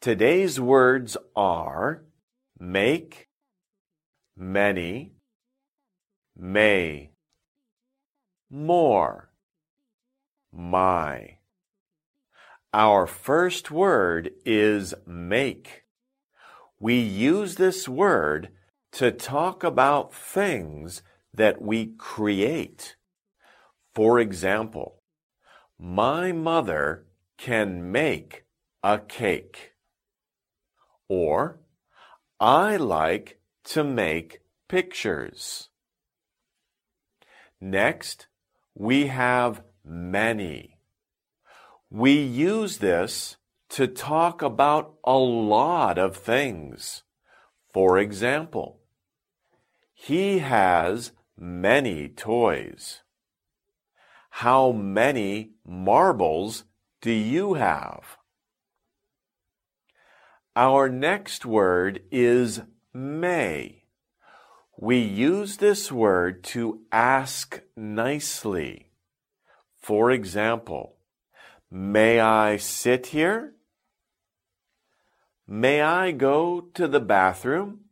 Today's words are make, many, may, more, my. Our first word is make. We use this word to talk about things that we create. For example, my mother can make a cake. Or, I like to make pictures. Next, we have many. We use this to talk about a lot of things. For example, he has many toys. How many marbles do you have? Our next word is may. We use this word to ask nicely. For example, may I sit here? May I go to the bathroom?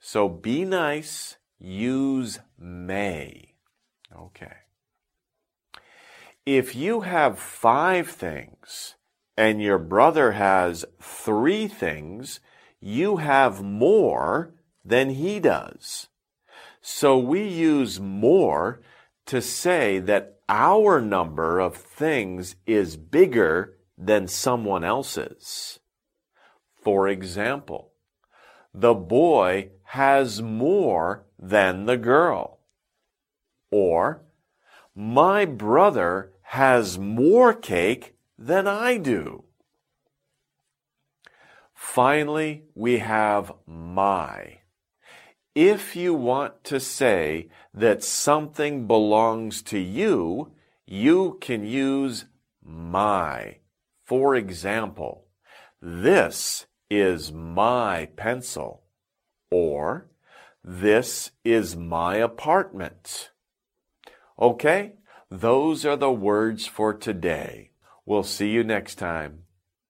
So be nice, use may. Okay. If you have five things and your brother has three things, you have more than he does. So we use more to say that our number of things is bigger than someone else's. For example, the boy has more than the girl. Or, my brother has more cake than I do. Finally, we have my. If you want to say that something belongs to you, you can use my. For example, this is my pencil. Or, this is my apartment. Okay? Those are the words for today. We'll see you next time.